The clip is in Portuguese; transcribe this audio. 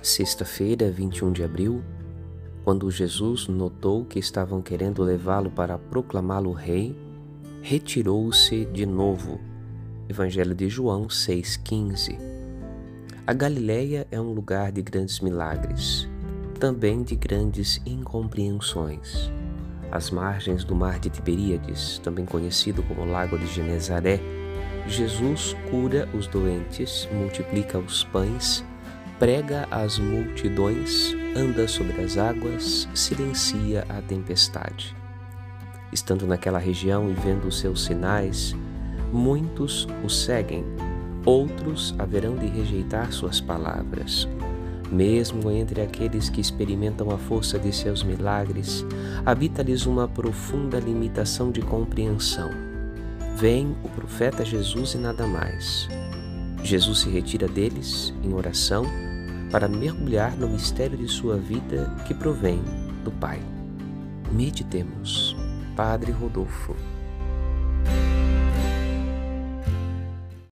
Sexta-feira, 21 de abril, quando Jesus notou que estavam querendo levá-lo para proclamá-lo rei, retirou-se de novo. Evangelho de João 6,15 A Galileia é um lugar de grandes milagres, também de grandes incompreensões. Às margens do mar de Tiberíades, também conhecido como Lago de Genezaré, Jesus cura os doentes, multiplica os pães prega às multidões, anda sobre as águas, silencia a tempestade. Estando naquela região e vendo os seus sinais, muitos o seguem, outros haverão de rejeitar suas palavras. Mesmo entre aqueles que experimentam a força de seus milagres, habita-lhes uma profunda limitação de compreensão. Vem o profeta Jesus e nada mais. Jesus se retira deles em oração para mergulhar no mistério de sua vida que provém do Pai. Meditemos. Padre Rodolfo.